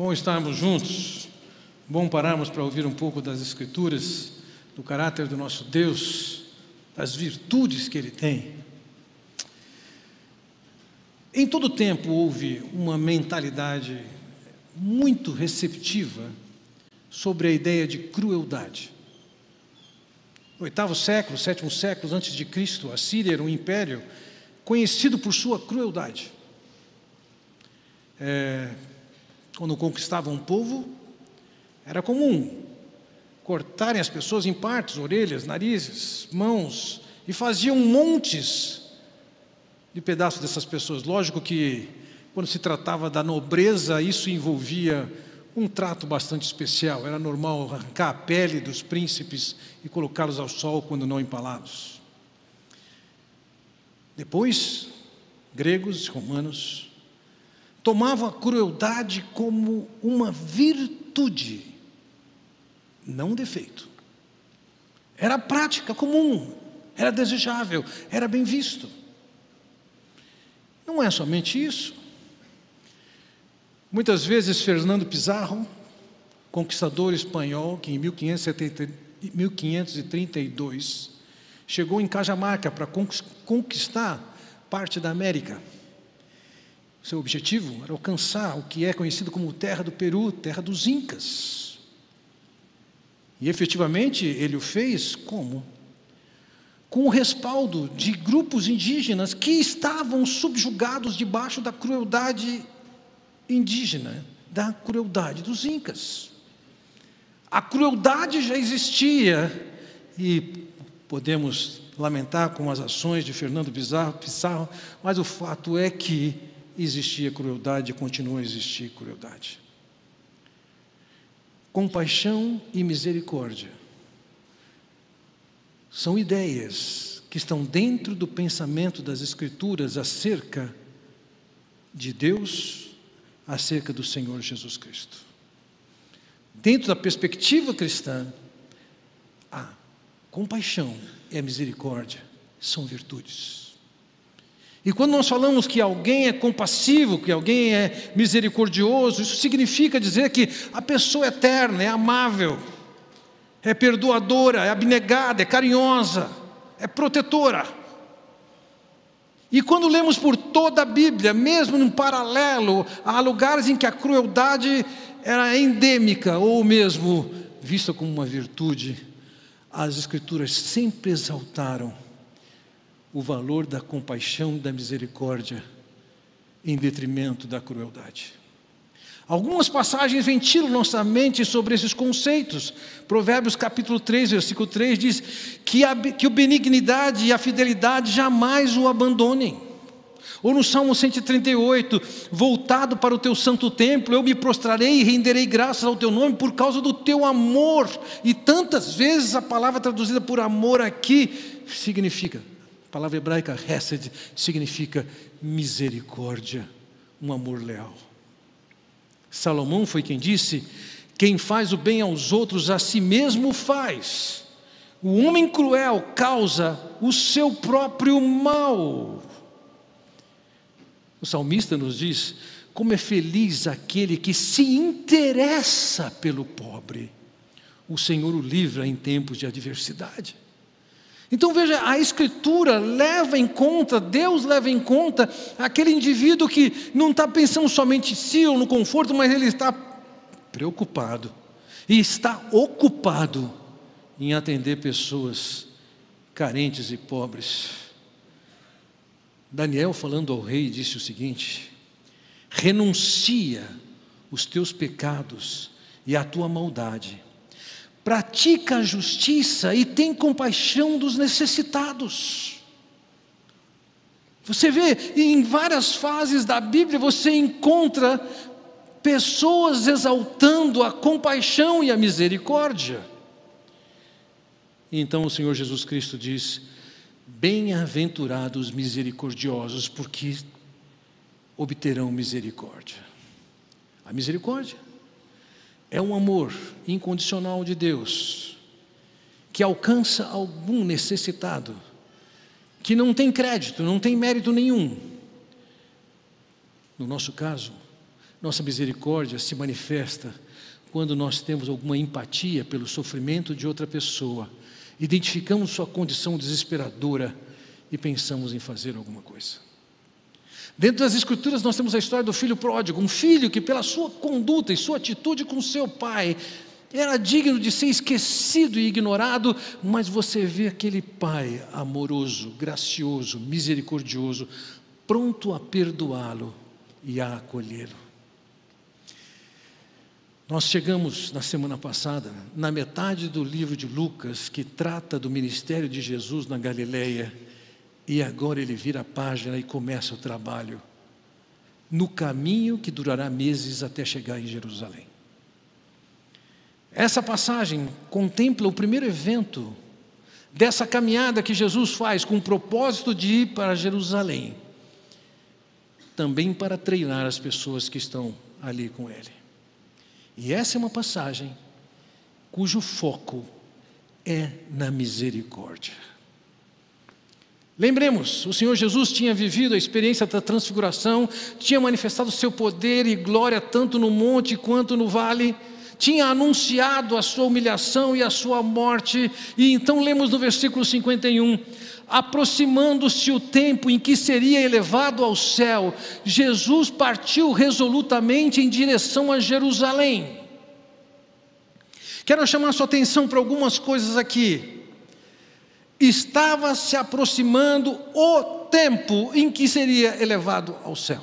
Bom estarmos juntos, bom pararmos para ouvir um pouco das Escrituras, do caráter do nosso Deus, das virtudes que Ele tem. Em todo tempo houve uma mentalidade muito receptiva sobre a ideia de crueldade. Oitavo século, sétimo século antes de Cristo, a Síria era um império conhecido por sua crueldade. É, quando conquistavam um povo, era comum cortarem as pessoas em partes, orelhas, narizes, mãos, e faziam montes de pedaços dessas pessoas. Lógico que, quando se tratava da nobreza, isso envolvia um trato bastante especial. Era normal arrancar a pele dos príncipes e colocá-los ao sol quando não empalados. Depois, gregos romanos tomavam a crueldade como uma virtude, não um defeito. Era prática comum, era desejável, era bem visto. Não é somente isso. Muitas vezes Fernando Pizarro, conquistador espanhol, que em 1532 chegou em Cajamarca para conquistar parte da América. Seu objetivo era alcançar o que é conhecido como terra do Peru, terra dos Incas. E efetivamente ele o fez como? Com o respaldo de grupos indígenas que estavam subjugados debaixo da crueldade indígena, da crueldade dos Incas. A crueldade já existia e podemos lamentar com as ações de Fernando Pizarro, mas o fato é que existia crueldade e continua a existir crueldade. Compaixão e misericórdia são ideias que estão dentro do pensamento das Escrituras acerca de Deus, acerca do Senhor Jesus Cristo. Dentro da perspectiva cristã, a compaixão e a misericórdia são virtudes. E quando nós falamos que alguém é compassivo, que alguém é misericordioso, isso significa dizer que a pessoa é eterna, é amável, é perdoadora, é abnegada, é carinhosa, é protetora. E quando lemos por toda a Bíblia, mesmo num paralelo, há lugares em que a crueldade era endêmica ou mesmo vista como uma virtude, as Escrituras sempre exaltaram o valor da compaixão e da misericórdia em detrimento da crueldade. Algumas passagens ventilam nossa mente sobre esses conceitos. Provérbios capítulo 3, versículo 3 diz que a, que a benignidade e a fidelidade jamais o abandonem. Ou no Salmo 138, voltado para o teu santo templo, eu me prostrarei e renderei graças ao teu nome por causa do teu amor. E tantas vezes a palavra traduzida por amor aqui significa a palavra hebraica hesed significa misericórdia, um amor leal. Salomão foi quem disse: Quem faz o bem aos outros, a si mesmo faz. O homem cruel causa o seu próprio mal. O salmista nos diz: Como é feliz aquele que se interessa pelo pobre. O Senhor o livra em tempos de adversidade. Então veja, a Escritura leva em conta, Deus leva em conta aquele indivíduo que não está pensando somente em si ou no conforto, mas ele está preocupado e está ocupado em atender pessoas carentes e pobres. Daniel, falando ao rei, disse o seguinte: renuncia os teus pecados e a tua maldade pratica a justiça e tem compaixão dos necessitados. Você vê, em várias fases da Bíblia, você encontra pessoas exaltando a compaixão e a misericórdia. Então o Senhor Jesus Cristo diz: Bem-aventurados misericordiosos, porque obterão misericórdia. A misericórdia é um amor incondicional de Deus que alcança algum necessitado, que não tem crédito, não tem mérito nenhum. No nosso caso, Nossa misericórdia se manifesta quando nós temos alguma empatia pelo sofrimento de outra pessoa, identificamos sua condição desesperadora e pensamos em fazer alguma coisa. Dentro das Escrituras, nós temos a história do filho pródigo, um filho que, pela sua conduta e sua atitude com seu pai, era digno de ser esquecido e ignorado, mas você vê aquele pai amoroso, gracioso, misericordioso, pronto a perdoá-lo e a acolhê-lo. Nós chegamos na semana passada, na metade do livro de Lucas, que trata do ministério de Jesus na Galileia, e agora ele vira a página e começa o trabalho no caminho que durará meses até chegar em Jerusalém. Essa passagem contempla o primeiro evento dessa caminhada que Jesus faz com o propósito de ir para Jerusalém, também para treinar as pessoas que estão ali com ele. E essa é uma passagem cujo foco é na misericórdia. Lembremos, o Senhor Jesus tinha vivido a experiência da transfiguração, tinha manifestado seu poder e glória tanto no monte quanto no vale, tinha anunciado a sua humilhação e a sua morte, e então lemos no versículo 51: aproximando-se o tempo em que seria elevado ao céu, Jesus partiu resolutamente em direção a Jerusalém. Quero chamar sua atenção para algumas coisas aqui estava se aproximando o tempo em que seria elevado ao céu.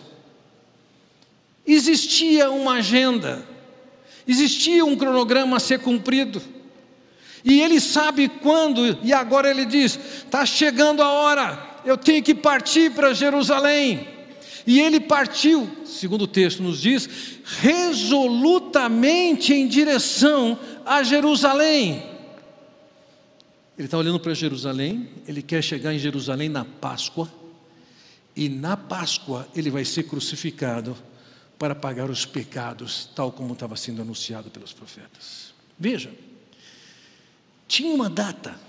Existia uma agenda, existia um cronograma a ser cumprido, e ele sabe quando, e agora ele diz: está chegando a hora, eu tenho que partir para Jerusalém. E ele partiu, segundo o texto nos diz, resolutamente em direção a Jerusalém. Ele está olhando para Jerusalém, ele quer chegar em Jerusalém na Páscoa, e na Páscoa ele vai ser crucificado para pagar os pecados, tal como estava sendo anunciado pelos profetas. Veja, tinha uma data,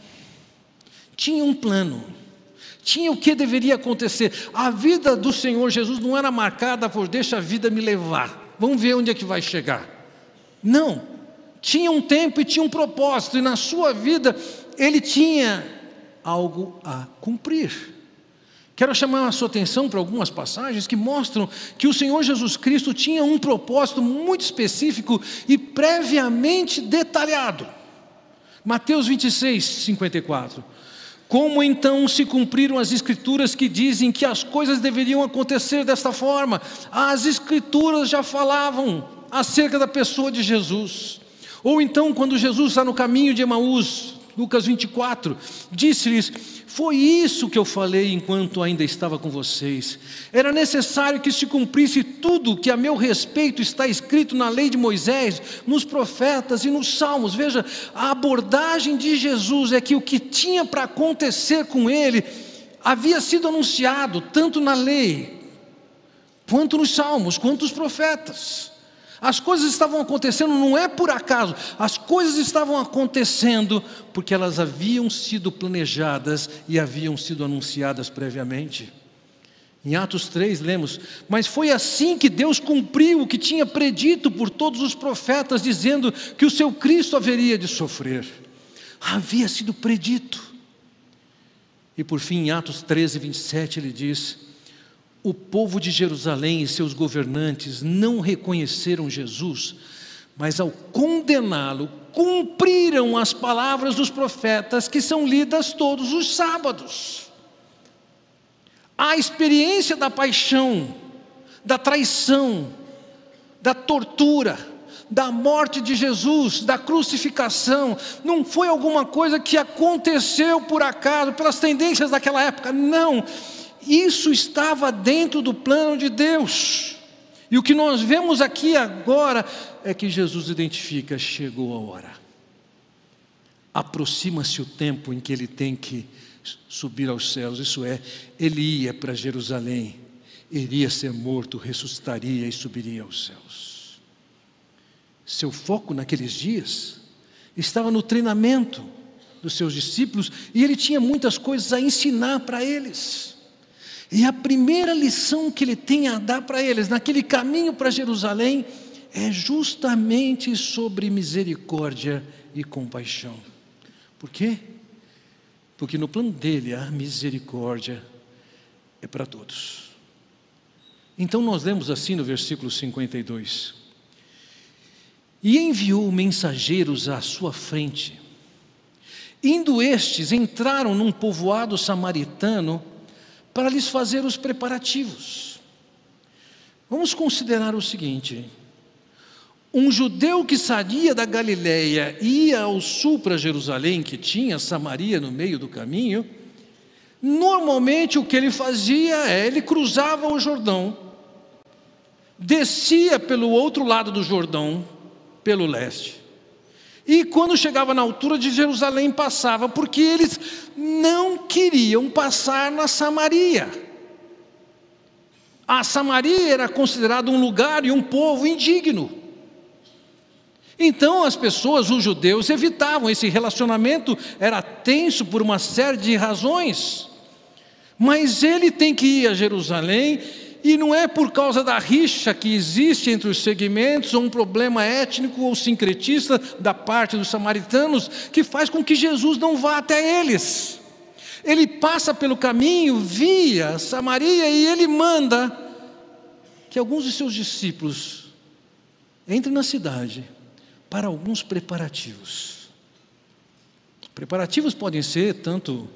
tinha um plano, tinha o que deveria acontecer. A vida do Senhor Jesus não era marcada por deixa a vida me levar, vamos ver onde é que vai chegar. Não, tinha um tempo e tinha um propósito, e na sua vida ele tinha algo a cumprir. Quero chamar a sua atenção para algumas passagens que mostram que o Senhor Jesus Cristo tinha um propósito muito específico e previamente detalhado. Mateus 26, 54. Como então se cumpriram as Escrituras que dizem que as coisas deveriam acontecer desta forma? As Escrituras já falavam acerca da pessoa de Jesus. Ou então, quando Jesus está no caminho de Emaús, Lucas 24, disse-lhes: Foi isso que eu falei enquanto ainda estava com vocês. Era necessário que se cumprisse tudo que a meu respeito está escrito na lei de Moisés, nos profetas e nos salmos. Veja, a abordagem de Jesus é que o que tinha para acontecer com ele havia sido anunciado tanto na lei, quanto nos salmos, quanto nos profetas. As coisas estavam acontecendo não é por acaso, as coisas estavam acontecendo porque elas haviam sido planejadas e haviam sido anunciadas previamente. Em Atos 3 lemos: Mas foi assim que Deus cumpriu o que tinha predito por todos os profetas, dizendo que o seu Cristo haveria de sofrer. Havia sido predito. E por fim, em Atos 13, 27, ele diz: o povo de Jerusalém e seus governantes não reconheceram Jesus, mas ao condená-lo, cumpriram as palavras dos profetas que são lidas todos os sábados. A experiência da paixão, da traição, da tortura, da morte de Jesus, da crucificação, não foi alguma coisa que aconteceu por acaso, pelas tendências daquela época, não isso estava dentro do plano de Deus. E o que nós vemos aqui agora é que Jesus identifica: chegou a hora. Aproxima-se o tempo em que ele tem que subir aos céus, isso é, ele ia para Jerusalém, iria ser morto, ressuscitaria e subiria aos céus. Seu foco naqueles dias estava no treinamento dos seus discípulos e ele tinha muitas coisas a ensinar para eles. E a primeira lição que ele tem a dar para eles, naquele caminho para Jerusalém, é justamente sobre misericórdia e compaixão. Por quê? Porque no plano dele a misericórdia é para todos. Então nós lemos assim no versículo 52: E enviou mensageiros à sua frente. Indo estes, entraram num povoado samaritano para lhes fazer os preparativos. Vamos considerar o seguinte: um judeu que saía da Galiléia e ia ao sul para Jerusalém, que tinha Samaria no meio do caminho, normalmente o que ele fazia é ele cruzava o Jordão, descia pelo outro lado do Jordão, pelo leste, e quando chegava na altura de Jerusalém, passava, porque eles não queriam passar na Samaria. A Samaria era considerada um lugar e um povo indigno. Então as pessoas, os judeus, evitavam esse relacionamento, era tenso por uma série de razões. Mas ele tem que ir a Jerusalém e não é por causa da rixa que existe entre os segmentos, ou um problema étnico ou sincretista da parte dos samaritanos, que faz com que Jesus não vá até eles. Ele passa pelo caminho via Samaria e ele manda que alguns de seus discípulos entrem na cidade para alguns preparativos. Preparativos podem ser tanto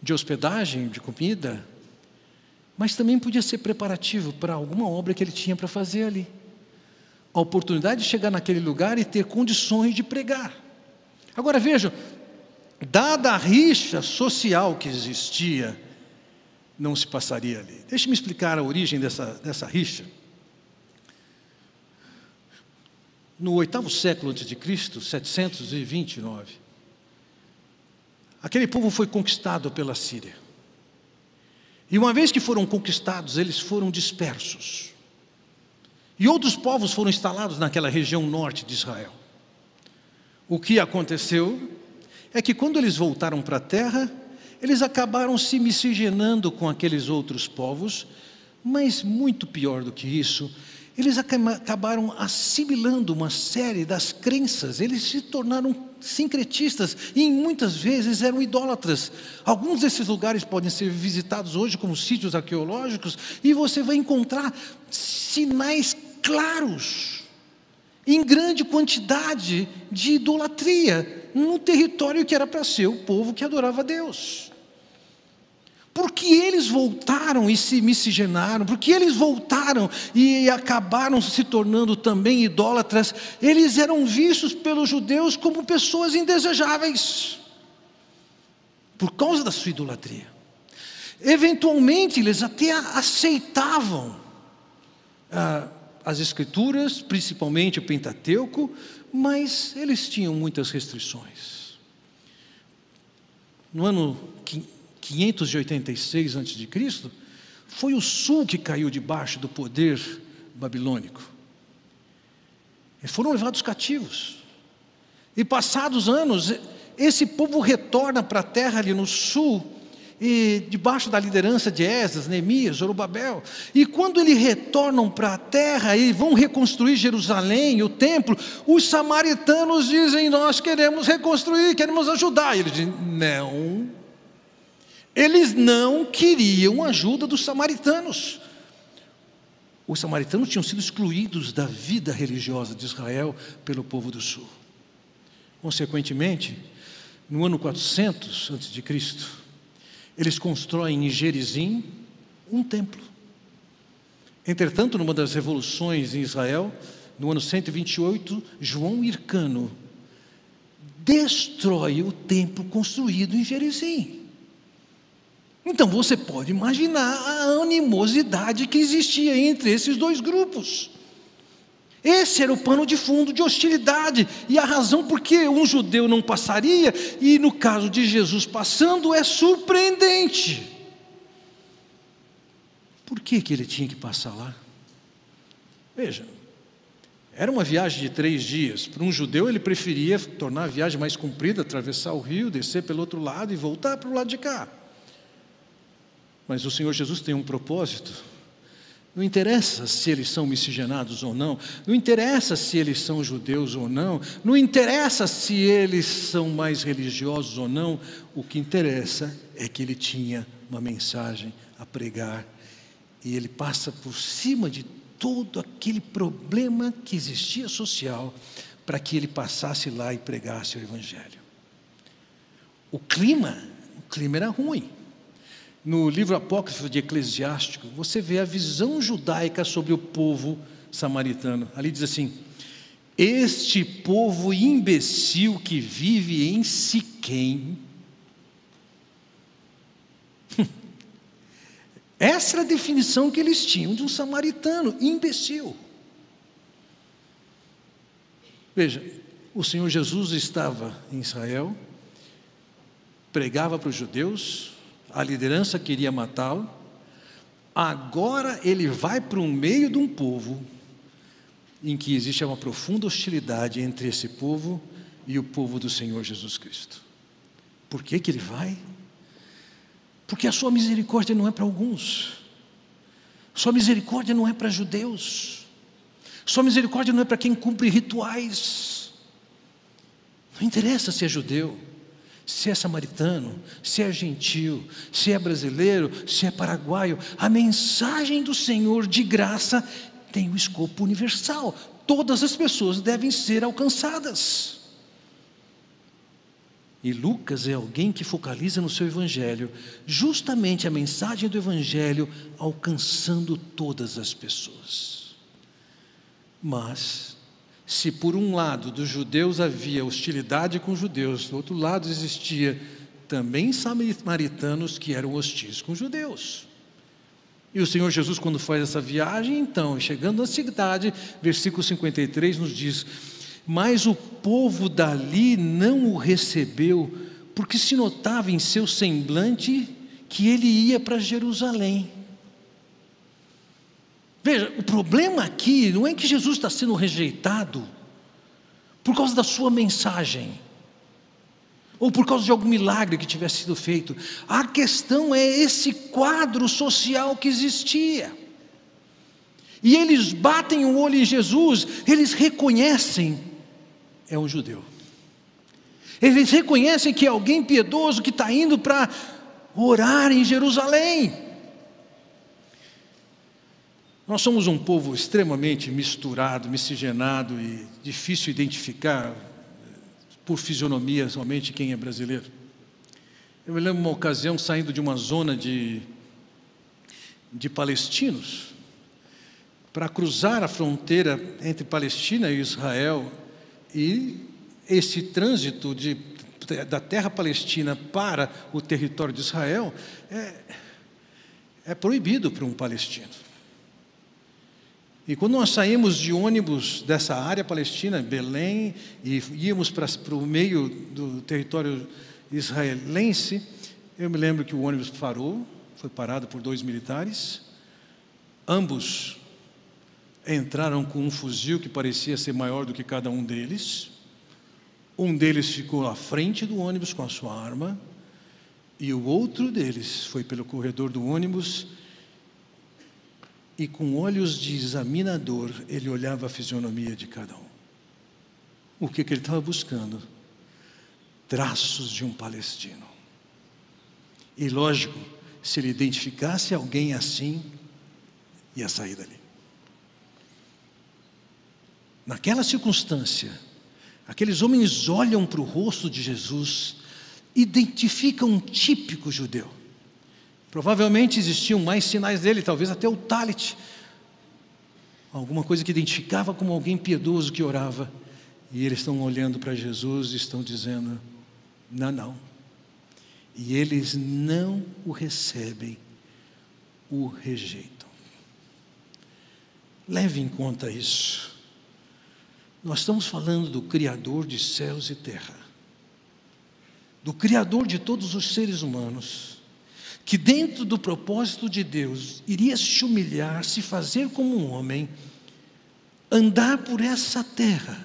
de hospedagem, de comida, mas também podia ser preparativo para alguma obra que ele tinha para fazer ali. A oportunidade de chegar naquele lugar e ter condições de pregar. Agora vejam, dada a rixa social que existia, não se passaria ali. Deixe-me explicar a origem dessa, dessa rixa. No oitavo século antes de Cristo, 729, aquele povo foi conquistado pela Síria. E uma vez que foram conquistados, eles foram dispersos. E outros povos foram instalados naquela região norte de Israel. O que aconteceu é que quando eles voltaram para a terra, eles acabaram se miscigenando com aqueles outros povos, mas muito pior do que isso, eles acabaram assimilando uma série das crenças, eles se tornaram sincretistas e muitas vezes eram idólatras. Alguns desses lugares podem ser visitados hoje como sítios arqueológicos e você vai encontrar sinais claros, em grande quantidade, de idolatria, num território que era para ser o povo que adorava a Deus porque eles voltaram e se miscigenaram, porque eles voltaram e acabaram se tornando também idólatras, eles eram vistos pelos judeus como pessoas indesejáveis, por causa da sua idolatria. Eventualmente, eles até aceitavam ah, as Escrituras, principalmente o Pentateuco, mas eles tinham muitas restrições. No ano 586 a.C., foi o sul que caiu debaixo do poder babilônico. Eles foram levados cativos. E passados anos, esse povo retorna para a terra ali no sul, e debaixo da liderança de Esdras, Neemias, Zorobabel. E quando eles retornam para a terra e vão reconstruir Jerusalém, o templo, os samaritanos dizem: Nós queremos reconstruir, queremos ajudar. E eles dizem: Não, eles não queriam ajuda dos samaritanos. Os samaritanos tinham sido excluídos da vida religiosa de Israel pelo povo do sul. Consequentemente, no ano 400 a.C., eles constroem em Gerizim um templo. Entretanto, numa das revoluções em Israel, no ano 128, João Hircano destrói o templo construído em Gerizim. Então você pode imaginar a animosidade que existia entre esses dois grupos. Esse era o pano de fundo de hostilidade, e a razão por que um judeu não passaria, e no caso de Jesus passando, é surpreendente. Por que, que ele tinha que passar lá? Veja, era uma viagem de três dias. Para um judeu, ele preferia tornar a viagem mais comprida, atravessar o rio, descer pelo outro lado e voltar para o lado de cá. Mas o Senhor Jesus tem um propósito. Não interessa se eles são miscigenados ou não, não interessa se eles são judeus ou não, não interessa se eles são mais religiosos ou não, o que interessa é que ele tinha uma mensagem a pregar e ele passa por cima de todo aquele problema que existia social para que ele passasse lá e pregasse o Evangelho. O clima, o clima era ruim. No livro apócrifo de Eclesiástico, você vê a visão judaica sobre o povo samaritano. Ali diz assim: Este povo imbecil que vive em Siquém. Essa era a definição que eles tinham de um samaritano, imbecil. Veja, o Senhor Jesus estava em Israel, pregava para os judeus, a liderança queria matá-lo, agora ele vai para o meio de um povo em que existe uma profunda hostilidade entre esse povo e o povo do Senhor Jesus Cristo. Por que, que ele vai? Porque a sua misericórdia não é para alguns, sua misericórdia não é para judeus, sua misericórdia não é para quem cumpre rituais. Não interessa se é judeu, se é samaritano, se é gentil, se é brasileiro, se é paraguaio, a mensagem do Senhor de graça tem um escopo universal. Todas as pessoas devem ser alcançadas. E Lucas é alguém que focaliza no seu evangelho, justamente a mensagem do evangelho alcançando todas as pessoas. Mas se por um lado dos judeus havia hostilidade com os judeus, do outro lado existia também samaritanos que eram hostis com os judeus. E o Senhor Jesus, quando faz essa viagem, então, chegando na cidade, versículo 53 nos diz: Mas o povo dali não o recebeu, porque se notava em seu semblante que ele ia para Jerusalém. Veja, o problema aqui não é que Jesus está sendo rejeitado por causa da sua mensagem, ou por causa de algum milagre que tivesse sido feito. A questão é esse quadro social que existia. E eles batem o olho em Jesus, eles reconhecem, é um judeu. Eles reconhecem que é alguém piedoso que está indo para orar em Jerusalém. Nós somos um povo extremamente misturado, miscigenado e difícil identificar por fisionomia somente quem é brasileiro. Eu me lembro uma ocasião saindo de uma zona de, de palestinos para cruzar a fronteira entre Palestina e Israel e esse trânsito de, da terra palestina para o território de Israel é, é proibido para um palestino. E quando nós saímos de ônibus dessa área palestina, Belém, e íamos para, para o meio do território israelense, eu me lembro que o ônibus parou, foi parado por dois militares. Ambos entraram com um fuzil que parecia ser maior do que cada um deles. Um deles ficou à frente do ônibus com a sua arma, e o outro deles foi pelo corredor do ônibus e com olhos de examinador ele olhava a fisionomia de cada um. O que, que ele estava buscando? Traços de um palestino. E lógico, se ele identificasse alguém assim, ia sair dali. Naquela circunstância, aqueles homens olham para o rosto de Jesus, identificam um típico judeu. Provavelmente existiam mais sinais dele, talvez até o talit, alguma coisa que identificava como alguém piedoso que orava. E eles estão olhando para Jesus e estão dizendo: não, não. E eles não o recebem, o rejeitam. Leve em conta isso. Nós estamos falando do Criador de céus e terra, do Criador de todos os seres humanos que dentro do propósito de Deus iria se humilhar, se fazer como um homem, andar por essa terra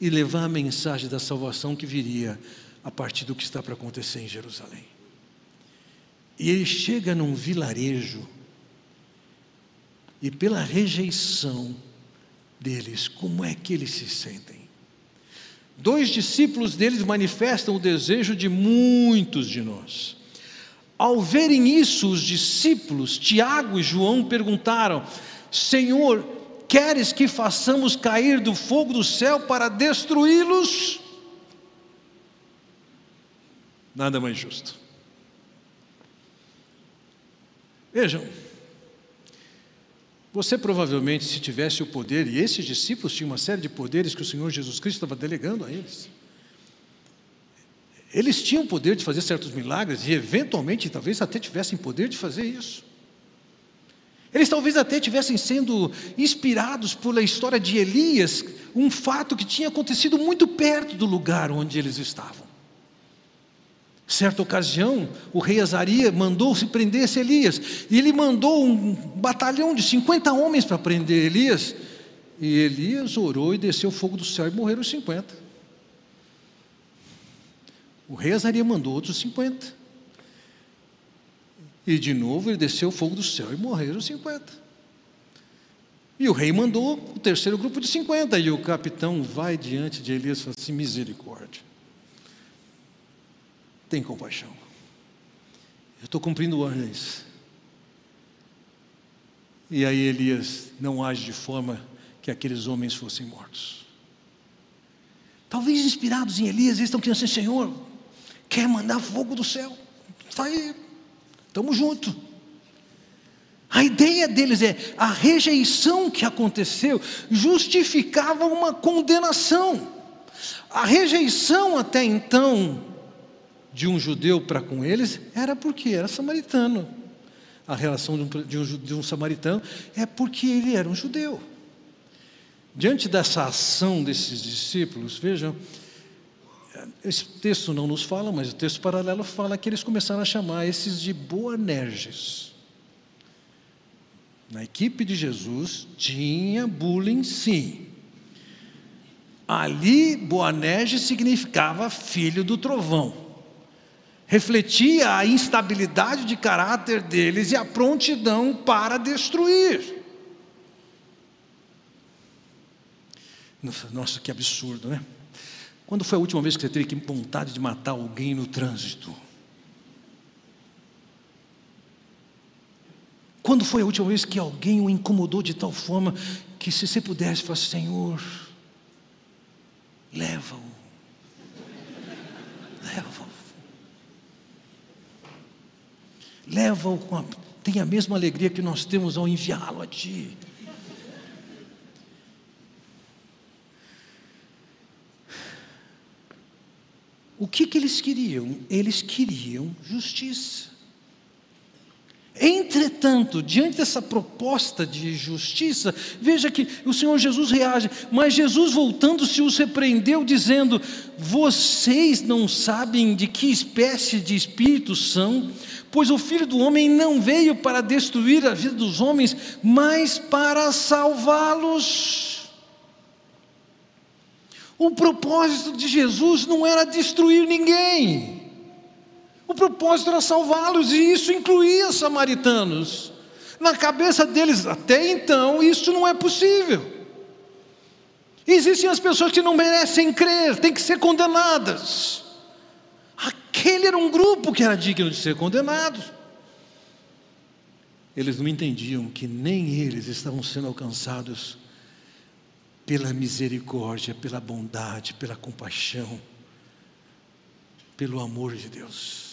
e levar a mensagem da salvação que viria a partir do que está para acontecer em Jerusalém. E ele chega num vilarejo, e pela rejeição deles, como é que eles se sentem? Dois discípulos deles manifestam o desejo de muitos de nós. Ao verem isso, os discípulos, Tiago e João, perguntaram: Senhor, queres que façamos cair do fogo do céu para destruí-los? Nada mais justo. Vejam, você provavelmente, se tivesse o poder, e esses discípulos tinham uma série de poderes que o Senhor Jesus Cristo estava delegando a eles. Eles tinham o poder de fazer certos milagres e, eventualmente, talvez até tivessem poder de fazer isso. Eles talvez até tivessem sendo inspirados pela história de Elias, um fato que tinha acontecido muito perto do lugar onde eles estavam. Certa ocasião, o rei Azaria mandou se prendesse Elias, e ele mandou um batalhão de 50 homens para prender Elias, e Elias orou e desceu fogo do céu e morreram os 50. O rei Azaria mandou outros 50. E de novo ele desceu fogo do céu e morreram os 50. E o rei mandou o terceiro grupo de 50, e o capitão vai diante de Elias e fala assim: misericórdia tem compaixão. Eu estou cumprindo ordens. E aí Elias não age de forma que aqueles homens fossem mortos. Talvez inspirados em Elias, eles estão querendo assim, Senhor, quer mandar fogo do céu? Está aí, estamos juntos. A ideia deles é a rejeição que aconteceu justificava uma condenação. A rejeição até então de um judeu para com eles era porque era samaritano. A relação de um, de um, samaritano é porque ele era um judeu. Diante dessa ação desses discípulos, vejam, esse texto não nos fala, mas o texto paralelo fala que eles começaram a chamar esses de Boanerges. Na equipe de Jesus tinha bullying, sim. Ali, Boanerges significava filho do trovão refletia a instabilidade de caráter deles e a prontidão para destruir. Nossa, que absurdo, né? Quando foi a última vez que você teve vontade de matar alguém no trânsito? Quando foi a última vez que alguém o incomodou de tal forma que, se você pudesse, falar: Senhor, leva-o, leva-o. leva-o com a, tem a mesma alegria que nós temos ao enviá-lo a ti. O que, que eles queriam? Eles queriam justiça. Entretanto, diante dessa proposta de justiça, veja que o Senhor Jesus reage, mas Jesus voltando-se os repreendeu, dizendo: Vocês não sabem de que espécie de espírito são, pois o filho do homem não veio para destruir a vida dos homens, mas para salvá-los. O propósito de Jesus não era destruir ninguém, o propósito era salvá-los, e isso incluía samaritanos. Na cabeça deles, até então, isso não é possível. Existem as pessoas que não merecem crer, têm que ser condenadas. Aquele era um grupo que era digno de ser condenado. Eles não entendiam que nem eles estavam sendo alcançados pela misericórdia, pela bondade, pela compaixão, pelo amor de Deus.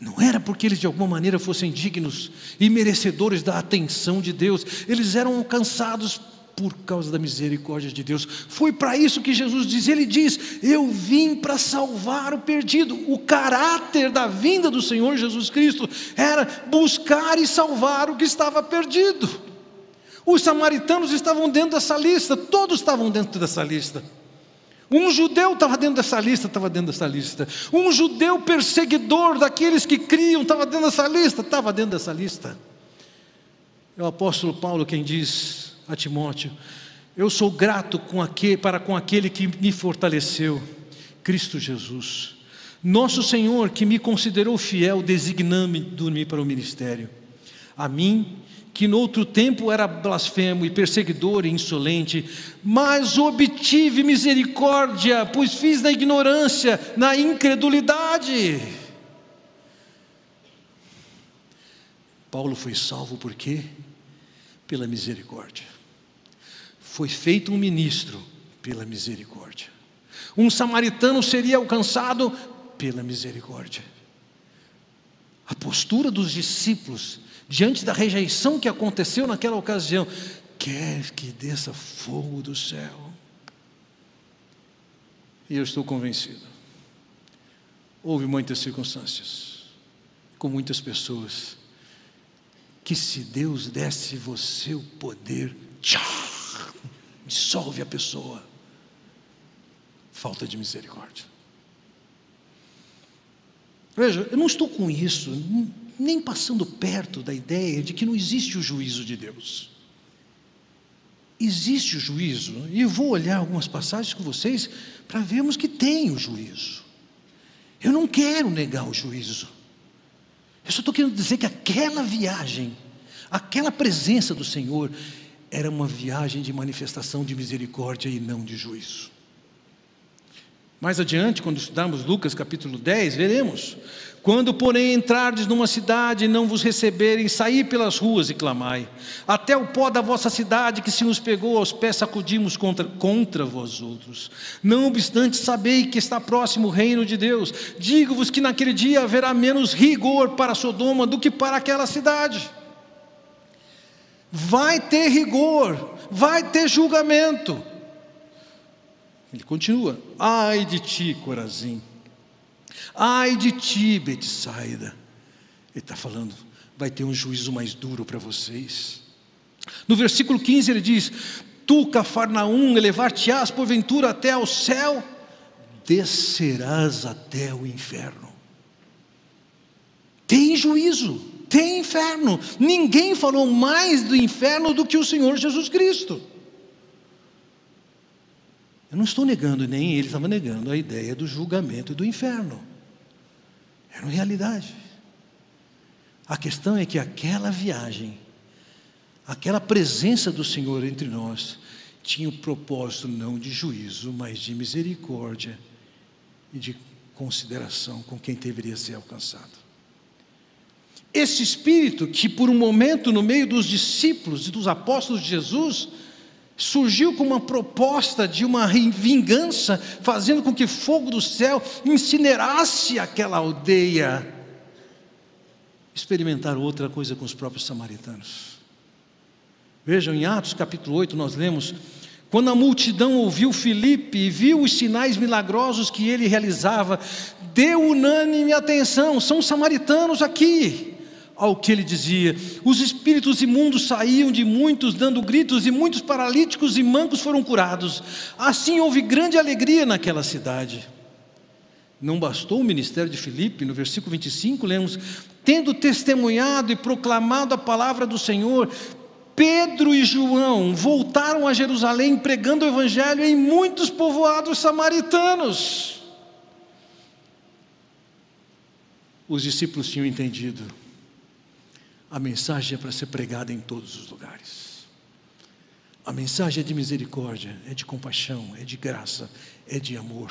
Não era porque eles de alguma maneira fossem dignos e merecedores da atenção de Deus, eles eram alcançados por causa da misericórdia de Deus. Foi para isso que Jesus diz: Ele diz, Eu vim para salvar o perdido. O caráter da vinda do Senhor Jesus Cristo era buscar e salvar o que estava perdido. Os samaritanos estavam dentro dessa lista, todos estavam dentro dessa lista. Um judeu estava dentro dessa lista, estava dentro dessa lista. Um judeu perseguidor daqueles que criam, estava dentro dessa lista, estava dentro dessa lista. É o apóstolo Paulo quem diz: a Timóteo: Eu sou grato com aquele, para com aquele que me fortaleceu, Cristo Jesus. Nosso Senhor, que me considerou fiel, designando-me para o ministério. A mim, que no outro tempo era blasfemo e perseguidor e insolente, mas obtive misericórdia, pois fiz na ignorância, na incredulidade. Paulo foi salvo por quê? Pela misericórdia. Foi feito um ministro pela misericórdia. Um samaritano seria alcançado pela misericórdia. A postura dos discípulos diante da rejeição que aconteceu naquela ocasião, quer que desça fogo do céu. E eu estou convencido. Houve muitas circunstâncias, com muitas pessoas, que se Deus desse você o poder, tchá, dissolve a pessoa. Falta de misericórdia. Veja, eu não estou com isso, nem passando perto da ideia de que não existe o juízo de Deus. Existe o juízo, e vou olhar algumas passagens com vocês para vermos que tem o juízo. Eu não quero negar o juízo. Eu só estou querendo dizer que aquela viagem, aquela presença do Senhor, era uma viagem de manifestação de misericórdia e não de juízo. Mais adiante, quando estudarmos Lucas capítulo 10, veremos. Quando, porém, entrardes numa cidade e não vos receberem, saí pelas ruas e clamai. Até o pó da vossa cidade que se nos pegou aos pés sacudimos contra, contra vós outros. Não obstante, sabei que está próximo o reino de Deus. Digo-vos que naquele dia haverá menos rigor para Sodoma do que para aquela cidade. Vai ter rigor, vai ter julgamento. Ele continua: Ai de ti, Corazim. Ai de ti, Betsaida. Ele está falando, vai ter um juízo mais duro para vocês. No versículo 15 ele diz: Tu, Cafarnaum, elevar-te-ás porventura até ao céu, descerás até o inferno. Tem juízo, tem inferno. Ninguém falou mais do inferno do que o Senhor Jesus Cristo. Eu não estou negando, nem ele estava negando a ideia do julgamento e do inferno. Era uma realidade. A questão é que aquela viagem, aquela presença do Senhor entre nós, tinha o propósito não de juízo, mas de misericórdia e de consideração com quem deveria ser alcançado. Esse espírito que por um momento no meio dos discípulos e dos apóstolos de Jesus surgiu com uma proposta de uma vingança, fazendo com que fogo do céu incinerasse aquela aldeia. Experimentaram outra coisa com os próprios samaritanos. Vejam, em Atos capítulo 8, nós lemos: quando a multidão ouviu Filipe e viu os sinais milagrosos que ele realizava, deu unânime atenção, são samaritanos aqui ao que ele dizia. Os espíritos imundos saíam de muitos, dando gritos, e muitos paralíticos e mancos foram curados. Assim houve grande alegria naquela cidade. Não bastou o ministério de Filipe, no versículo 25, lemos: tendo testemunhado e proclamado a palavra do Senhor, Pedro e João voltaram a Jerusalém pregando o evangelho em muitos povoados samaritanos. Os discípulos tinham entendido a mensagem é para ser pregada em todos os lugares. A mensagem é de misericórdia, é de compaixão, é de graça, é de amor.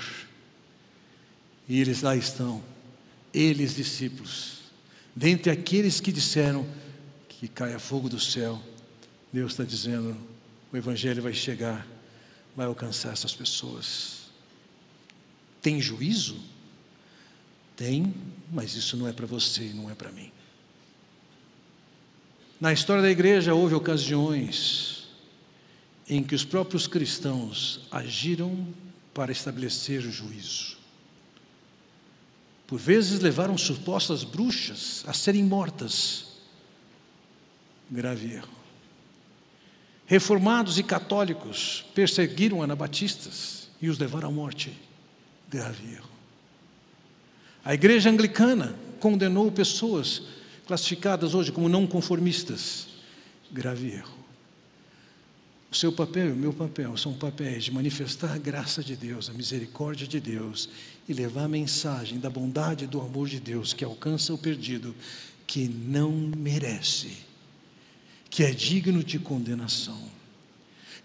E eles lá estão, eles discípulos, dentre aqueles que disseram que caia fogo do céu, Deus está dizendo: o Evangelho vai chegar, vai alcançar essas pessoas. Tem juízo? Tem, mas isso não é para você e não é para mim. Na história da igreja houve ocasiões em que os próprios cristãos agiram para estabelecer o juízo. Por vezes levaram supostas bruxas a serem mortas. Grave erro. Reformados e católicos perseguiram anabatistas e os levaram à morte. Grave erro. A igreja anglicana condenou pessoas classificadas hoje como não conformistas. Grave erro. O seu papel e o meu papel são papéis de manifestar a graça de Deus, a misericórdia de Deus e levar a mensagem da bondade e do amor de Deus que alcança o perdido, que não merece, que é digno de condenação.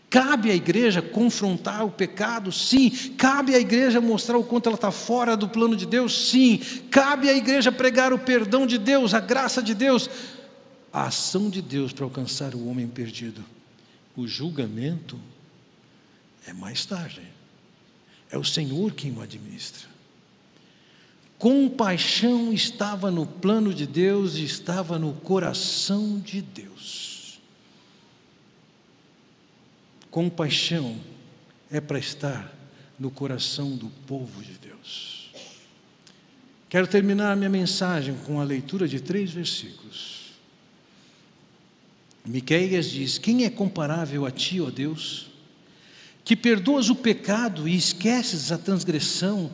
Cabe à igreja confrontar o pecado? Sim. Cabe à igreja mostrar o quanto ela está fora do plano de Deus? Sim. Cabe à igreja pregar o perdão de Deus, a graça de Deus, a ação de Deus para alcançar o homem perdido. O julgamento é mais tarde. É o Senhor quem o administra. Compaixão estava no plano de Deus e estava no coração de Deus. Compaixão é para estar no coração do povo de Deus. Quero terminar minha mensagem com a leitura de três versículos. Miqueias diz: Quem é comparável a ti, ó Deus, que perdoas o pecado e esqueces a transgressão?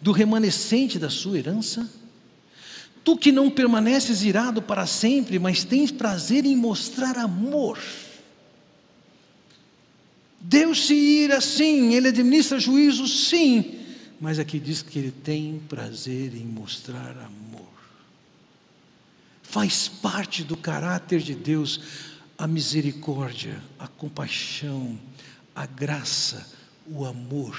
do remanescente da sua herança? Tu que não permaneces irado para sempre, mas tens prazer em mostrar amor. Deus se ira sim, Ele administra juízo sim, mas aqui diz que Ele tem prazer em mostrar amor. Faz parte do caráter de Deus a misericórdia, a compaixão, a graça, o amor.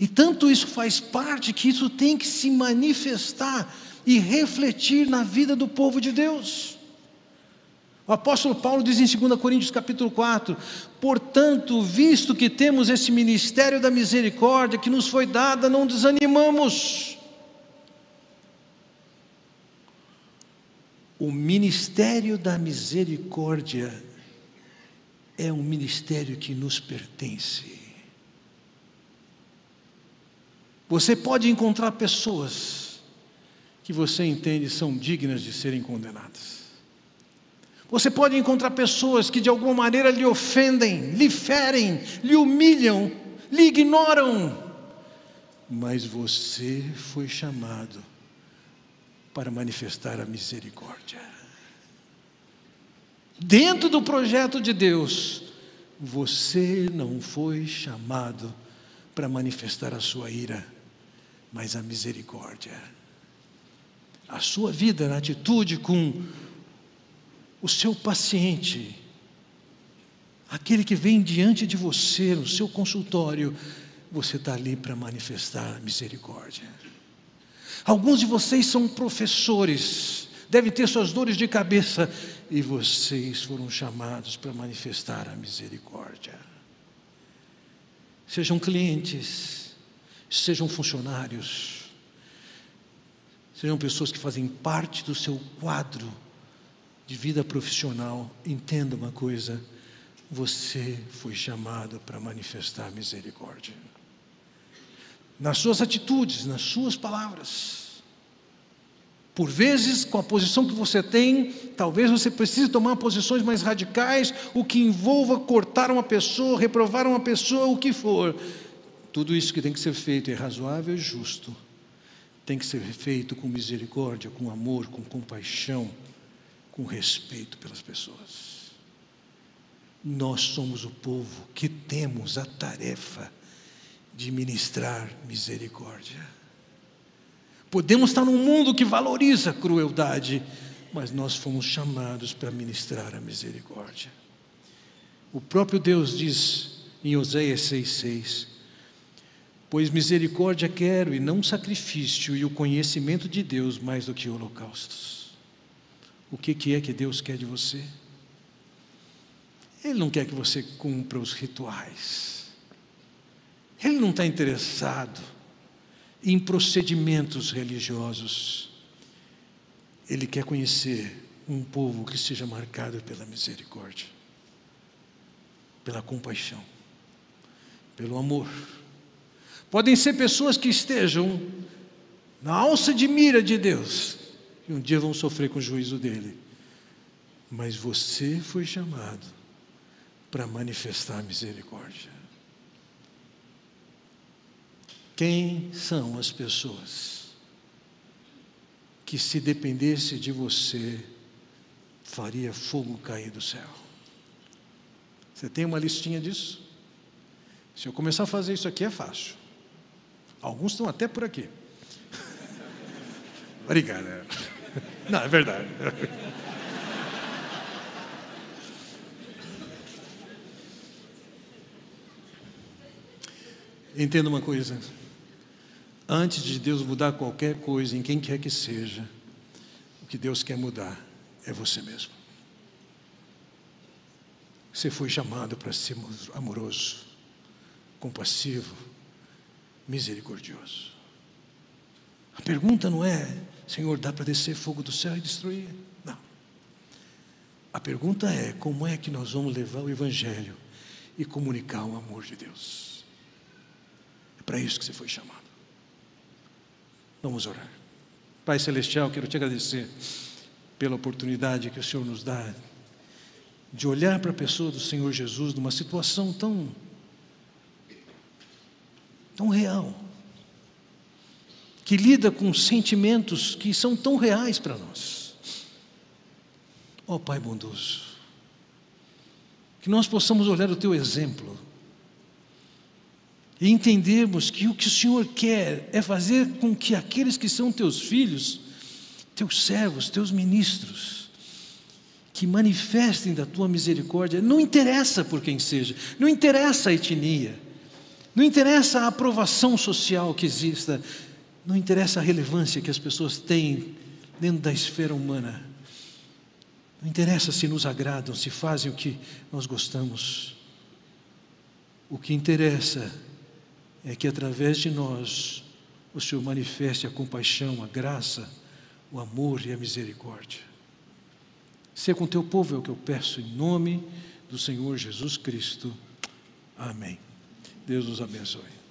E tanto isso faz parte que isso tem que se manifestar e refletir na vida do povo de Deus. O apóstolo Paulo diz em 2 Coríntios capítulo 4: Portanto, visto que temos esse ministério da misericórdia que nos foi dada, não desanimamos. O ministério da misericórdia é um ministério que nos pertence. Você pode encontrar pessoas que você entende são dignas de serem condenadas. Você pode encontrar pessoas que de alguma maneira lhe ofendem, lhe ferem, lhe humilham, lhe ignoram. Mas você foi chamado para manifestar a misericórdia. Dentro do projeto de Deus, você não foi chamado para manifestar a sua ira mas a misericórdia. A sua vida na atitude com o seu paciente, aquele que vem diante de você no seu consultório, você está ali para manifestar misericórdia. Alguns de vocês são professores, devem ter suas dores de cabeça, e vocês foram chamados para manifestar a misericórdia. Sejam clientes, sejam funcionários, sejam pessoas que fazem parte do seu quadro de vida profissional, entenda uma coisa: você foi chamado para manifestar misericórdia. Nas suas atitudes, nas suas palavras. Por vezes, com a posição que você tem, talvez você precise tomar posições mais radicais, o que envolva cortar uma pessoa, reprovar uma pessoa, o que for. Tudo isso que tem que ser feito é razoável e justo. Tem que ser feito com misericórdia, com amor, com compaixão, com respeito pelas pessoas. Nós somos o povo que temos a tarefa de ministrar misericórdia. Podemos estar num mundo que valoriza a crueldade, mas nós fomos chamados para ministrar a misericórdia. O próprio Deus diz em Oséias 6,6: Pois misericórdia quero e não sacrifício, e o conhecimento de Deus mais do que holocaustos. O que, que é que Deus quer de você? Ele não quer que você cumpra os rituais. Ele não está interessado em procedimentos religiosos. Ele quer conhecer um povo que seja marcado pela misericórdia, pela compaixão, pelo amor Podem ser pessoas que estejam na alça de mira de Deus um dia vão sofrer com o juízo dele. Mas você foi chamado para manifestar misericórdia. Quem são as pessoas que, se dependesse de você, faria fogo cair do céu? Você tem uma listinha disso? Se eu começar a fazer isso aqui é fácil. Alguns estão até por aqui. Obrigado. Não, é verdade. Entenda uma coisa. Antes de Deus mudar qualquer coisa, em quem quer que seja, o que Deus quer mudar é você mesmo. Você foi chamado para ser amoroso, compassivo, misericordioso. A pergunta não é, Senhor, dá para descer fogo do céu e destruir? Não. A pergunta é: como é que nós vamos levar o Evangelho e comunicar o amor de Deus? É para isso que você foi chamado. Vamos orar. Pai Celestial, quero te agradecer pela oportunidade que o Senhor nos dá de olhar para a pessoa do Senhor Jesus numa situação tão tão real, que lida com sentimentos que são tão reais para nós. Ó oh, Pai bondoso, que nós possamos olhar o teu exemplo e entendermos que o que o Senhor quer é fazer com que aqueles que são teus filhos, teus servos, teus ministros, que manifestem da tua misericórdia, não interessa por quem seja, não interessa a etnia, não interessa a aprovação social que exista, não interessa a relevância que as pessoas têm dentro da esfera humana, não interessa se nos agradam, se fazem o que nós gostamos, o que interessa é que através de nós o Senhor manifeste a compaixão, a graça, o amor e a misericórdia. Ser com teu povo é o que eu peço em nome do Senhor Jesus Cristo. Amém. Deus nos abençoe.